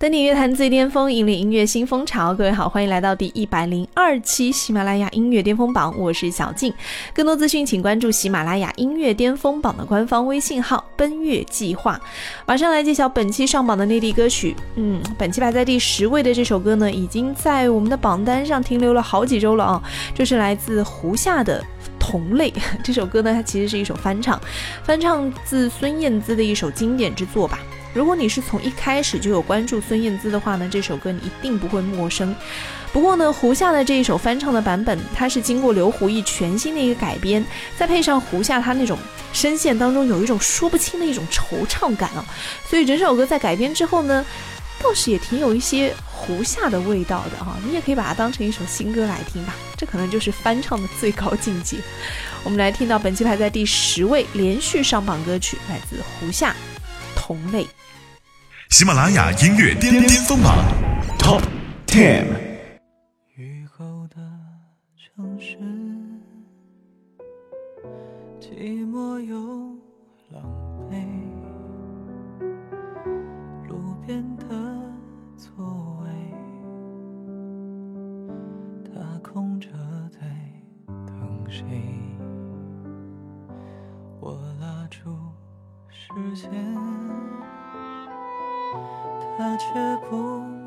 登顶乐坛最巅峰，引领音乐新风潮。各位好，欢迎来到第一百零二期喜马拉雅音乐巅峰榜，我是小静。更多资讯，请关注喜马拉雅音乐巅峰榜的官方微信号“奔月计划”。马上来揭晓本期上榜的内地歌曲。嗯，本期排在第十位的这首歌呢，已经在我们的榜单上停留了好几周了啊。这是来自胡夏的《同类》这首歌呢，它其实是一首翻唱，翻唱自孙燕姿的一首经典之作吧。如果你是从一开始就有关注孙燕姿的话呢，这首歌你一定不会陌生。不过呢，胡夏的这一首翻唱的版本，它是经过刘胡毅全新的一个改编，再配上胡夏他那种声线当中有一种说不清的一种惆怅感啊，所以整首歌在改编之后呢，倒是也挺有一些胡夏的味道的哈。你也可以把它当成一首新歌来听吧，这可能就是翻唱的最高境界。我们来听到本期排在第十位连续上榜歌曲，来自胡夏，《同类》。喜马拉雅音乐巅巅峰榜 Top Ten。雨后的城市，寂寞又狼狈。路边的座位，它空着在等谁？时间。他却不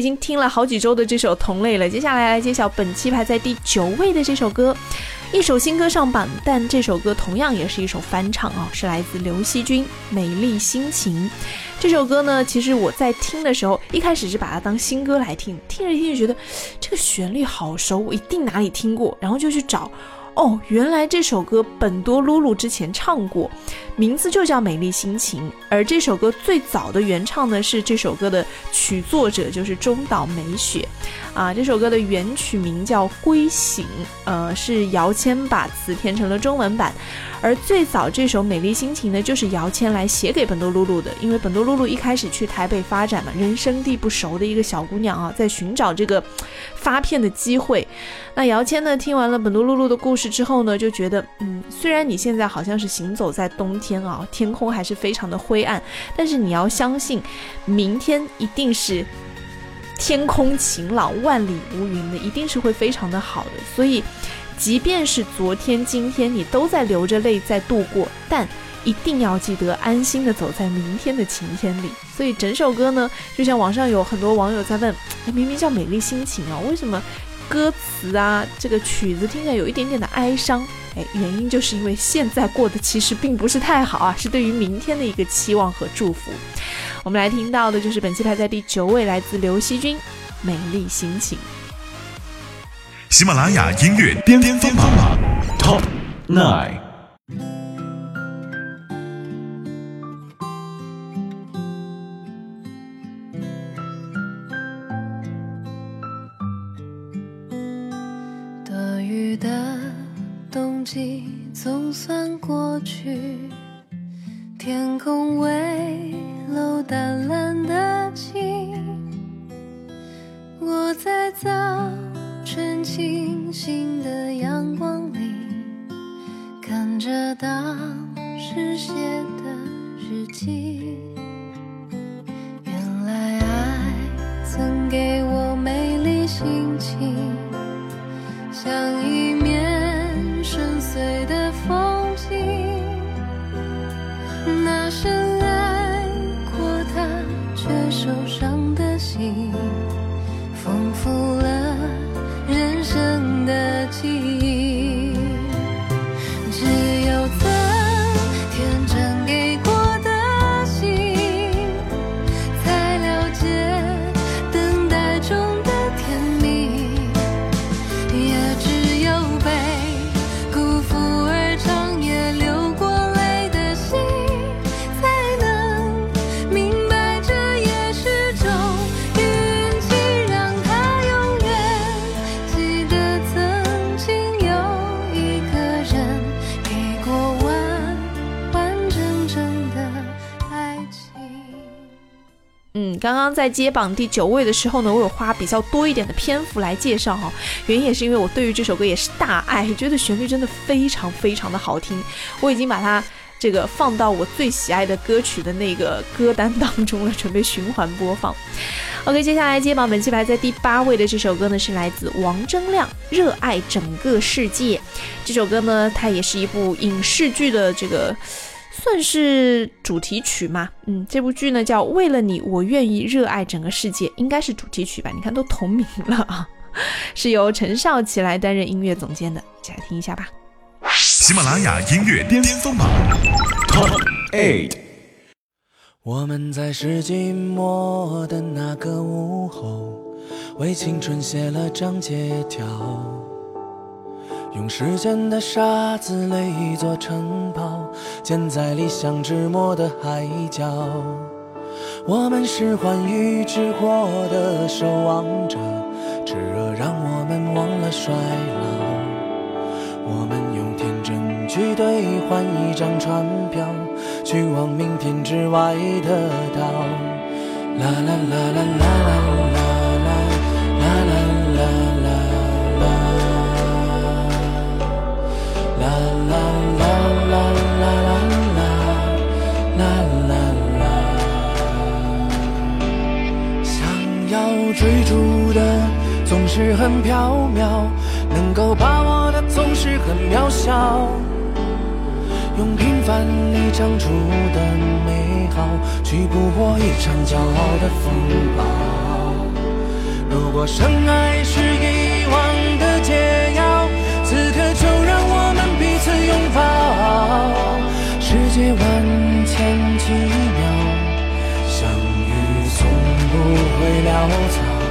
已经听了好几周的这首《同类》了，接下来来揭晓本期排在第九位的这首歌。一首新歌上榜，但这首歌同样也是一首翻唱哦，是来自刘惜君《美丽心情》。这首歌呢，其实我在听的时候，一开始是把它当新歌来听，听着听着觉得这个旋律好熟，我一定哪里听过，然后就去找。哦，原来这首歌本多露露之前唱过，名字就叫《美丽心情》。而这首歌最早的原唱呢，是这首歌的曲作者就是中岛美雪，啊，这首歌的原曲名叫《归醒》，呃，是姚谦把词填成了中文版。而最早这首《美丽心情》呢，就是姚谦来写给本多露露的，因为本多露露一开始去台北发展嘛，人生地不熟的一个小姑娘啊，在寻找这个发片的机会。那姚谦呢，听完了本多露露的故事之后呢，就觉得，嗯，虽然你现在好像是行走在冬天天啊，天空还是非常的灰暗，但是你要相信，明天一定是天空晴朗、万里无云的，一定是会非常的好的。所以。即便是昨天、今天你都在流着泪在度过，但一定要记得安心的走在明天的晴天里。所以整首歌呢，就像网上有很多网友在问：明明叫《美丽心情》啊，为什么歌词啊这个曲子听起来有一点点的哀伤？哎，原因就是因为现在过得其实并不是太好啊，是对于明天的一个期望和祝福。我们来听到的就是本期排在第九位，来自刘惜君《美丽心情》。喜马拉雅音乐巅巅峰榜 Top Nine。季总算过去，天空微露淡蓝的晴，我在早。纯清新的阳光里，看着当时写的日记。原来爱曾给嗯，刚刚在接榜第九位的时候呢，我有花比较多一点的篇幅来介绍哈、原因也是因为我对于这首歌也是大爱，觉得旋律真的非常非常的好听，我已经把它这个放到我最喜爱的歌曲的那个歌单当中了，准备循环播放。OK，接下来接榜本期排在第八位的这首歌呢，是来自王铮亮《热爱整个世界》。这首歌呢，它也是一部影视剧的这个算是主题曲嘛。嗯，这部剧呢叫《为了你，我愿意热爱整个世界》，应该是主题曲吧？你看都同名了啊，是由陈少琪来担任音乐总监的，一起来听一下吧。喜马拉雅音乐巅峰榜 Top Eight。我们在世纪末的那个午后，为青春写了张借条，用时间的沙子垒一座城堡，建在理想之末的海角。我们是欢愉之火的守望者，炽热让我们忘了衰老。我们用天真去兑换一张船票，去往明天之外的岛。啦啦啦啦啦啦啦。追逐的总是很缥缈，能够把握的总是很渺小。用平凡里长出的美好，去捕获一场骄傲的风暴。如果深爱是一不会潦草，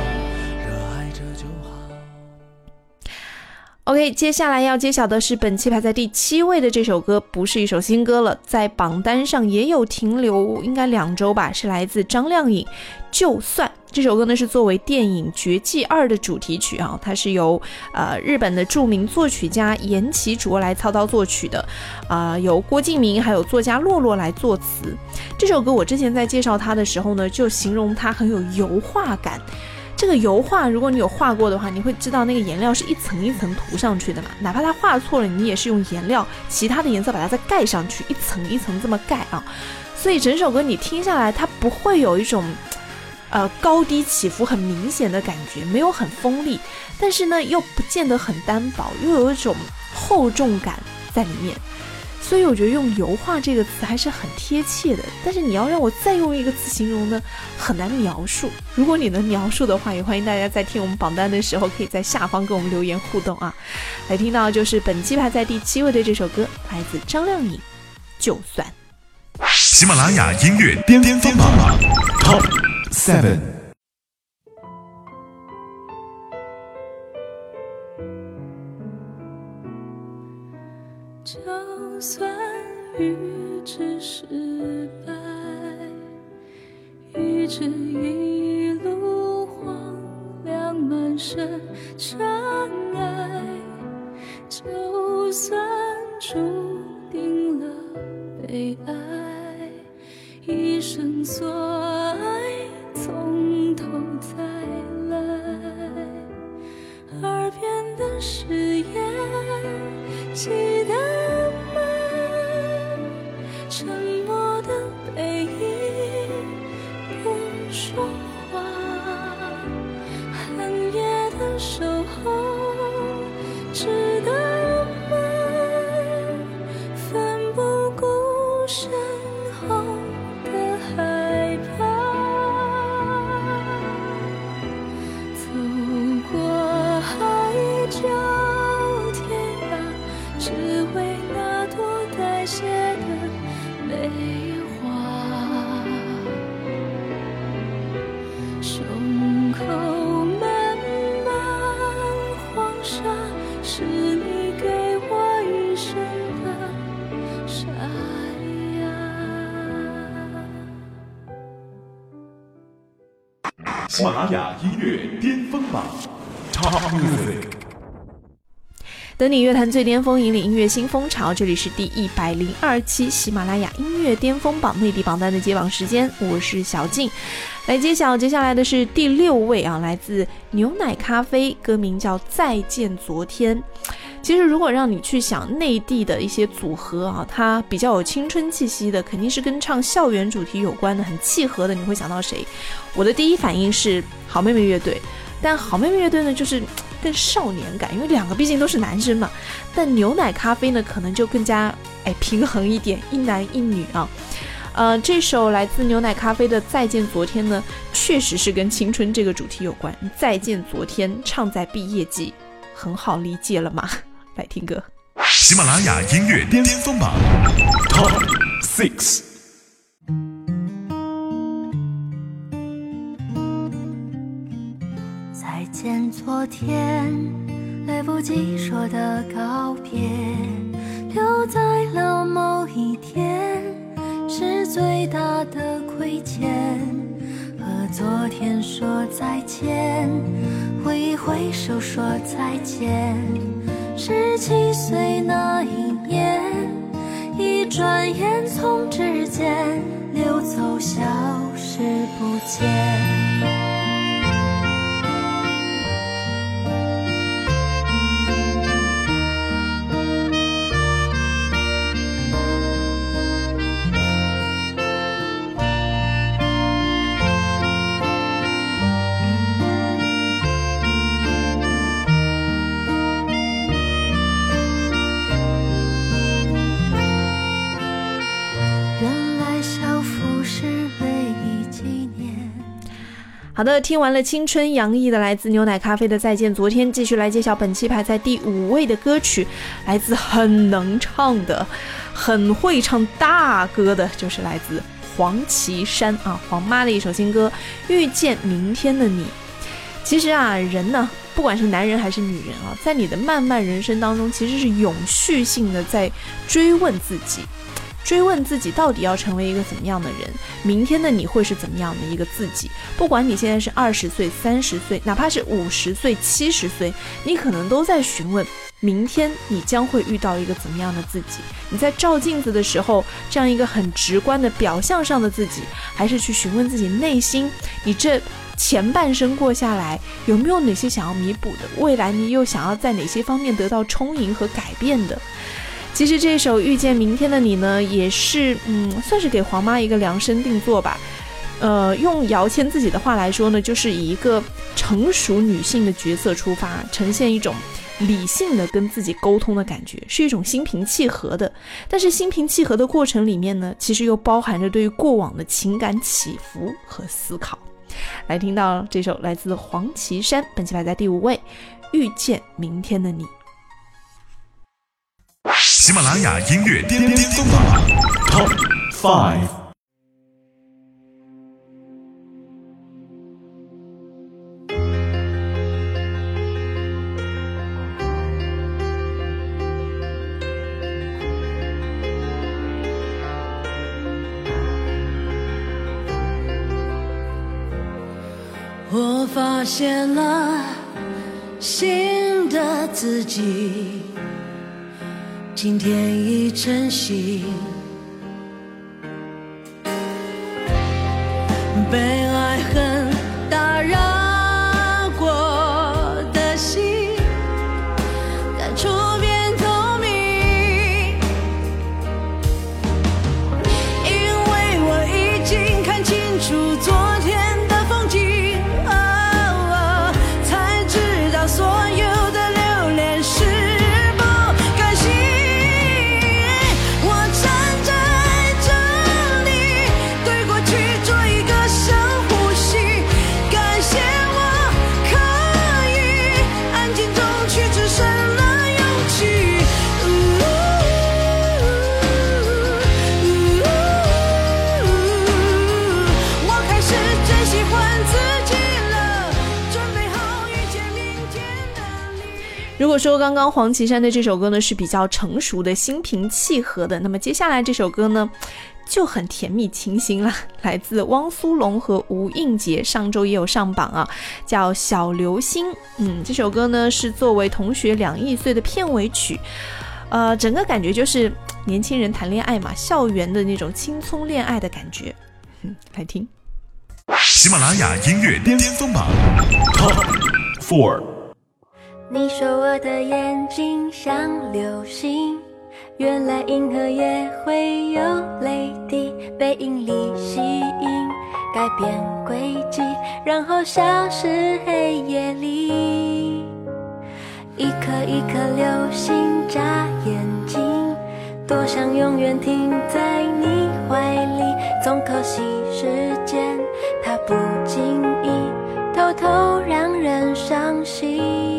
OK，接下来要揭晓的是本期排在第七位的这首歌，不是一首新歌了，在榜单上也有停留，应该两周吧，是来自张靓颖《就算》这首歌呢，是作为电影《绝技二》的主题曲啊，它是由呃日本的著名作曲家岩崎卓来操刀作曲的，啊、由郭敬明还有作家洛洛来作词。这首歌我之前在介绍它的时候呢，就形容它很有油画感。这个油画，如果你有画过的话，你会知道那个颜料是一层一层涂上去的嘛。哪怕它画错了，你也是用颜料其他的颜色把它再盖上去，一层一层这么盖啊。所以整首歌你听下来，它不会有一种呃高低起伏很明显的感觉，没有很锋利，但是呢又不见得很单薄，又有一种厚重感在里面。所以我觉得用油画这个词还是很贴切的，但是你要让我再用一个词形容呢，很难描述。如果你能描述的话，也欢迎大家在听我们榜单的时候，可以在下方跟我们留言互动啊。来听到就是本期排在第七位的这首歌，来自张靓颖，《就算》。喜马拉雅音乐巅峰榜 Top Seven。预知失败，预知一路荒凉满身尘埃，就算注定了被爱，一生所爱从头再来。耳边的誓言，喜马拉雅音乐巅峰榜 Top Music。等你乐坛最巅峰，引领音乐新风潮。这里是第一百零二期喜马拉雅音乐巅峰榜内地榜单的揭榜时间，我是小静，来揭晓接下来的是第六位啊，来自牛奶咖啡，歌名叫《再见昨天》。其实，如果让你去想内地的一些组合啊，它比较有青春气息的，肯定是跟唱校园主题有关的，很契合的。你会想到谁？我的第一反应是好妹妹乐队，但好妹妹乐队呢，就是更少年感，因为两个毕竟都是男生嘛。但牛奶咖啡呢，可能就更加哎平衡一点，一男一女啊。呃，这首来自牛奶咖啡的《再见昨天》呢，确实是跟青春这个主题有关。再见昨天，唱在毕业季，很好理解了嘛。来听歌。喜马拉雅音乐巅峰榜 Top Six。再见昨天，来不及说的告别，留在了某一天，是最大的亏欠。和昨天说再见，挥一挥手说再见。十七岁那一年，一转眼从指尖溜走，消失不见。好的，听完了青春洋溢的来自牛奶咖啡的《再见昨天》，继续来揭晓本期排在第五位的歌曲，来自很能唱的、很会唱大歌的，就是来自黄绮珊啊，黄妈的一首新歌《遇见明天的你》。其实啊，人呢，不管是男人还是女人啊，在你的漫漫人生当中，其实是永续性的在追问自己。追问自己到底要成为一个怎么样的人，明天的你会是怎么样的一个自己？不管你现在是二十岁、三十岁，哪怕是五十岁、七十岁，你可能都在询问，明天你将会遇到一个怎么样的自己？你在照镜子的时候，这样一个很直观的表象上的自己，还是去询问自己内心，你这前半生过下来，有没有哪些想要弥补的？未来你又想要在哪些方面得到充盈和改变的？其实这首《遇见明天的你》呢，也是嗯，算是给黄妈一个量身定做吧。呃，用姚谦自己的话来说呢，就是以一个成熟女性的角色出发，呈现一种理性的跟自己沟通的感觉，是一种心平气和的。但是心平气和的过程里面呢，其实又包含着对于过往的情感起伏和思考。来听到这首来自黄绮珊，本期排在第五位，《遇见明天的你》。喜马拉雅音乐巅巅峰榜 Top Five。我发现了新的自己，今天已成习，说刚刚黄绮珊的这首歌呢是比较成熟的、心平气和的，那么接下来这首歌呢，就很甜蜜清新了，来自汪苏泷和吴映洁，上周也有上榜啊，叫《小流星》。嗯，这首歌呢是作为《同学两亿岁》的片尾曲，呃，整个感觉就是年轻人谈恋爱嘛，校园的那种青葱恋爱的感觉。嗯，来听。喜马拉雅音乐巅峰榜 Top Four。你说我的眼睛像流星，原来银河也会有泪滴，被引力吸引，改变轨迹，然后消失黑夜里。一颗一颗流星眨眼睛，多想永远停在你怀里，总可惜时间它不经意，偷偷让人伤心。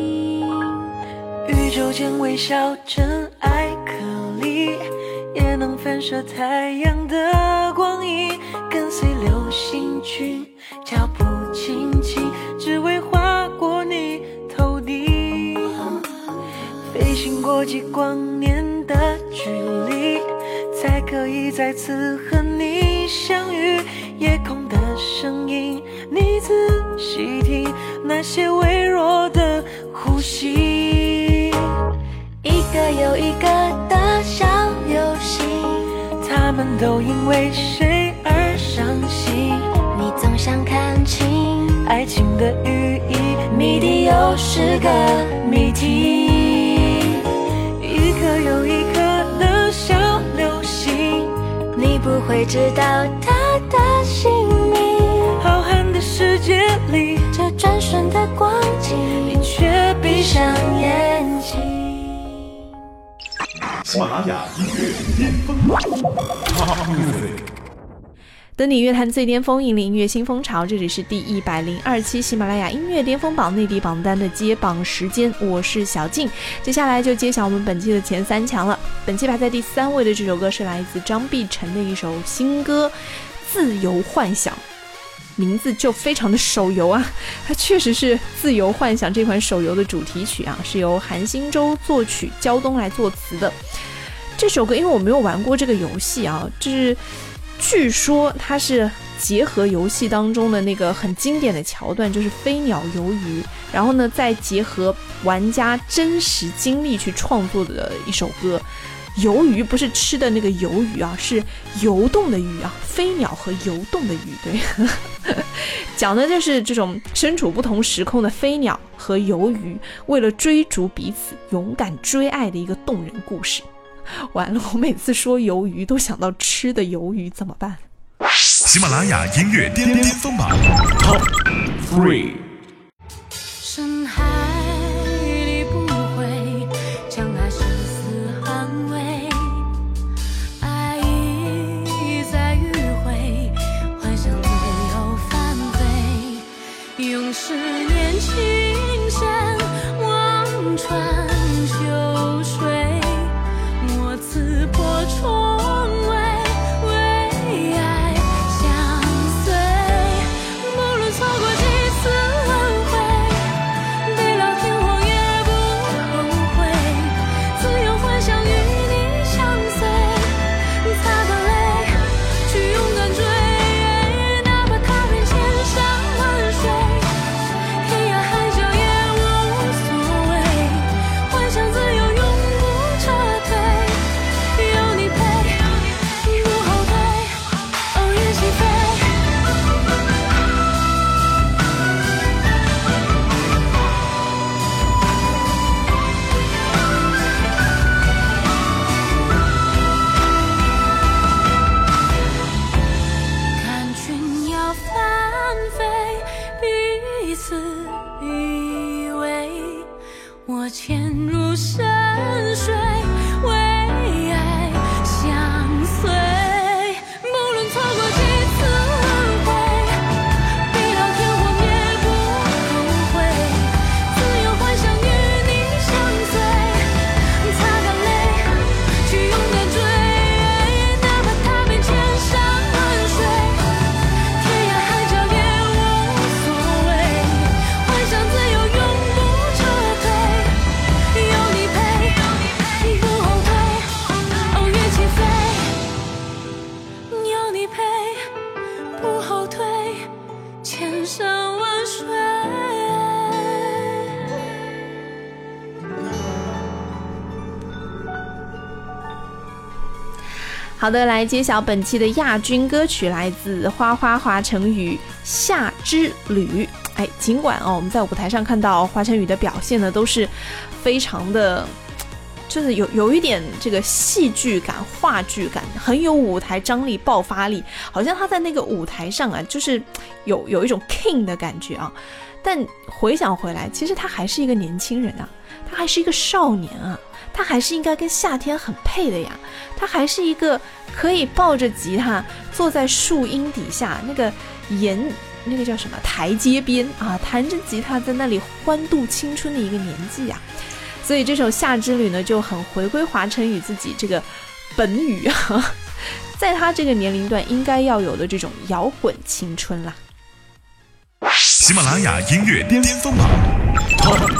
宇宙间微笑尘埃颗粒，也能反射太阳的光影，跟随流星群，脚步轻轻，只为划过你头顶。飞行过几光年的距离，才可以再次和你相遇。夜空的声音，你仔细听，那些微弱的呼吸。一个又一个的小流星，他们都因为谁而伤心？你总想看清，爱情的寓意，谜底又是个谜题。一颗又一颗的小流星，你不会知道它的姓名。浩瀚的世界里，这转瞬的光景，你却闭上眼。喜马拉雅音乐巅峰榜 Top Music。登顶乐坛最巅峰，引领音乐新风潮。这里是第一百零二期喜马拉雅音乐巅峰榜内地榜单的揭榜时间，我是小静。接下来就揭晓我们本期的前三强了。本期排在第三位的这首歌是来自张碧晨的一首新歌《自由幻想》。名字就非常的手游啊，它确实是《自由幻想》这款手游的主题曲啊，是由韩星洲作曲，焦东来作词的。这首歌因为我没有玩过这个游戏啊，就是据说它是结合游戏当中的那个很经典的桥段，就是飞鸟游鱼，然后呢再结合玩家真实经历去创作的一首歌。游鱼不是吃的那个鱿鱼啊，是游动的鱼啊，飞鸟和游动的鱼，对，讲的就是这种身处不同时空的飞鸟和游鱼，为了追逐彼此，勇敢追爱的一个动人故事。完了，我每次说鱿鱼都想到吃的鱿鱼，怎么办？喜马拉雅音乐巅巅峰榜 Top Three。好的，来揭晓本期的亚军歌曲，来自花花华晨宇《夏之旅》。哎，尽管哦，我们在舞台上看到华晨宇的表现呢，都是非常的，就是有有一点这个戏剧感、话剧感，很有舞台张力、爆发力，好像他在那个舞台上啊，就是有有一种 king 的感觉啊。但回想回来，其实他还是一个年轻人啊，他还是一个少年啊。他还是应该跟夏天很配的呀，他还是一个可以抱着吉他坐在树荫底下那个沿那个叫什么台阶边啊，弹着吉他在那里欢度青春的一个年纪呀。所以这首《夏之旅》呢就很回归华晨宇自己这个本语啊，在他这个年龄段应该要有的这种摇滚青春啦。喜马拉雅音乐巅峰榜 Top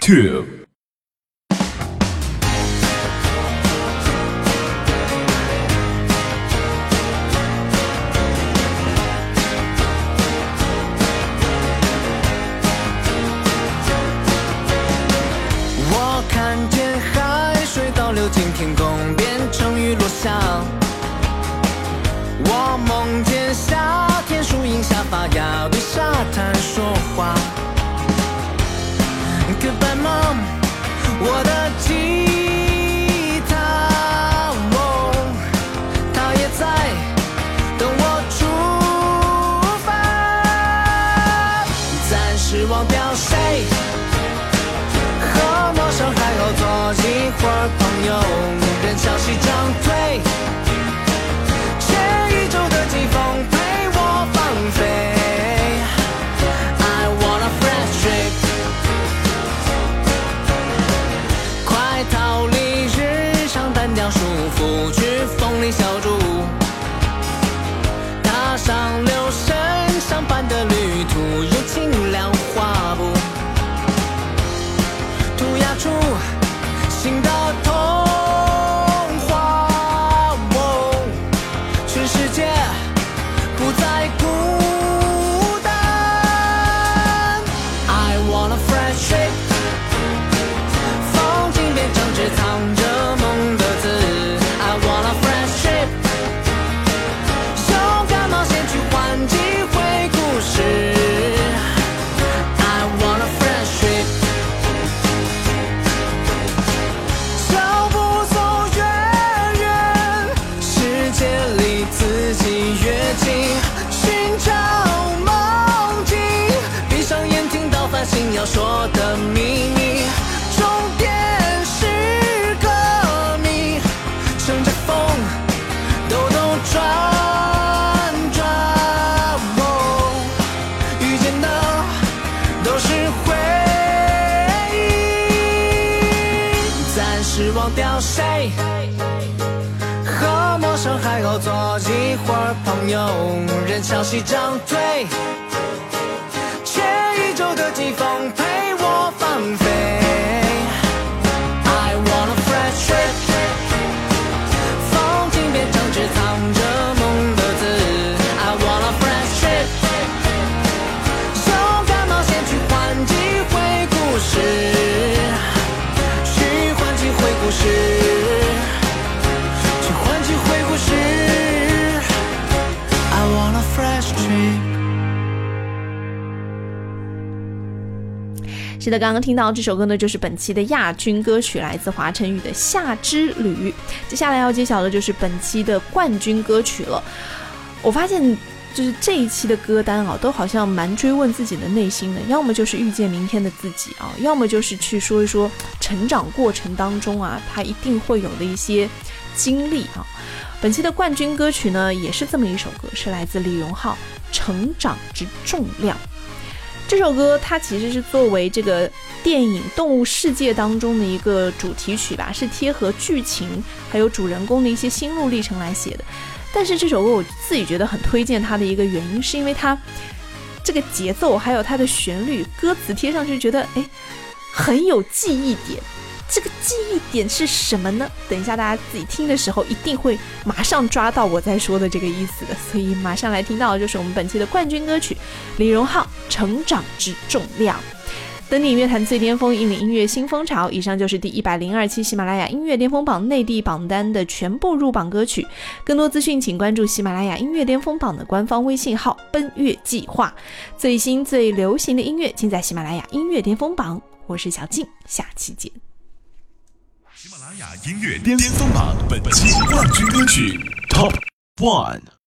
Two。朋友，任潮汐涨退，全宇宙的季风陪我放飞。是的，刚刚听到这首歌呢，就是本期的亚军歌曲，来自华晨宇的《夏之旅》。接下来要揭晓的就是本期的冠军歌曲了。我发现，就是这一期的歌单啊，都好像蛮追问自己的内心的，要么就是遇见明天的自己啊，要么就是去说一说成长过程当中啊，他一定会有的一些经历啊。本期的冠军歌曲呢，也是这么一首歌，是来自李荣浩《成长之重量》。这首歌它其实是作为这个电影《动物世界》当中的一个主题曲吧，是贴合剧情还有主人公的一些心路历程来写的。但是这首歌我自己觉得很推荐它的一个原因，是因为它这个节奏还有它的旋律、歌词贴上去，觉得哎很有记忆点。这个记忆点是什么呢？等一下大家自己听的时候，一定会马上抓到我在说的这个意思的。所以马上来听到的就是我们本期的冠军歌曲，李荣浩《成长之重量》。登顶乐坛最巅峰，引领音乐新风潮。以上就是第一百零二期喜马拉雅音乐巅峰榜内地榜单的全部入榜歌曲。更多资讯，请关注喜马拉雅音乐巅峰榜的官方微信号“奔月计划”。最新最流行的音乐，尽在喜马拉雅音乐巅峰榜。我是小静，下期见。喜马拉雅音乐巅峰榜本期冠军歌曲 Top One。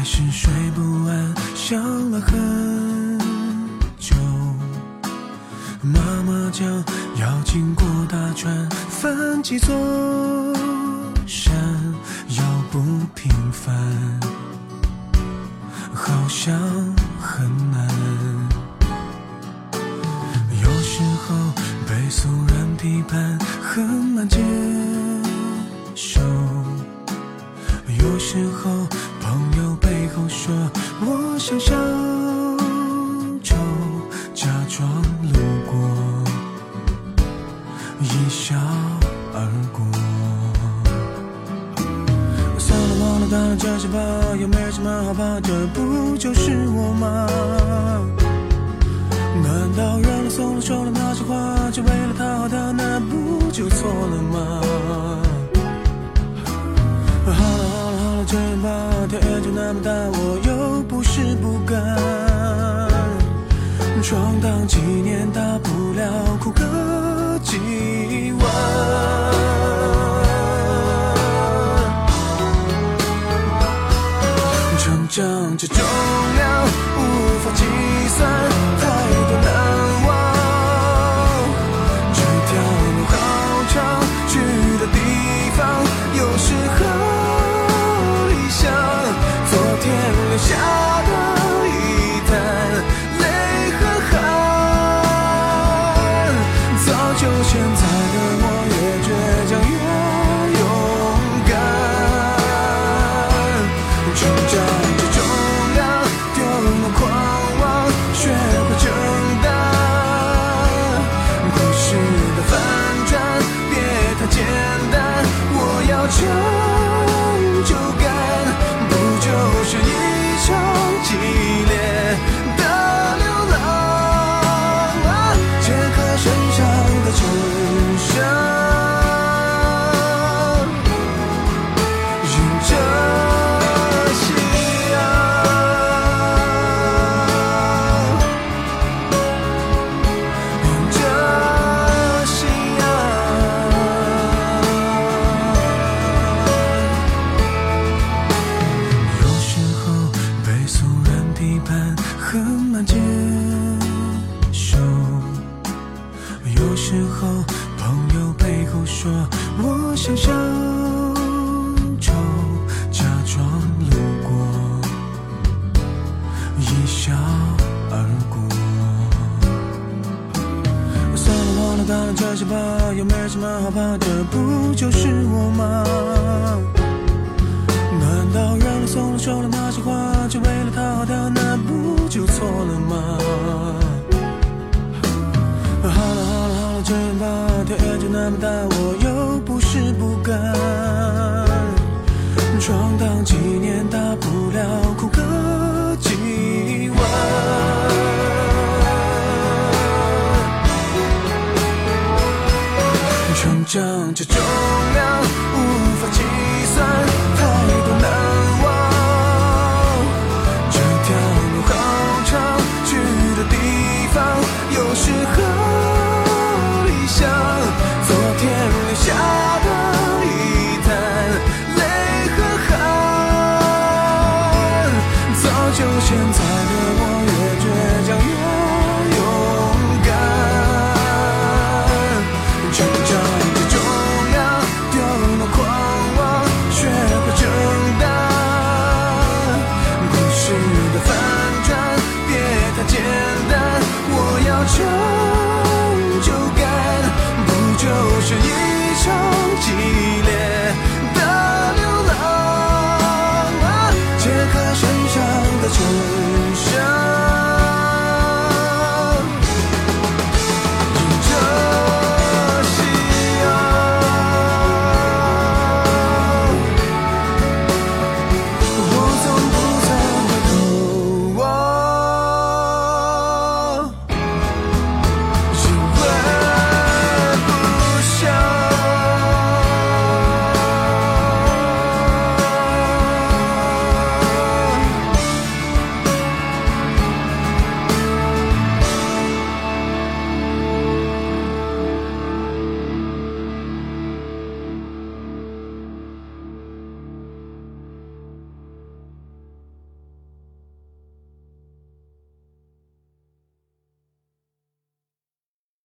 还是睡不安，想了很久。妈妈讲要经过大川，翻几座山，要不平凡，好像很难。有时候被俗人批判，很难接受。有时候后说我像小丑，假装路过，一笑而过。算了，忘了，当然这些吧，又没什么好怕，这不就是我吗？难道让了、松了、手了那这种。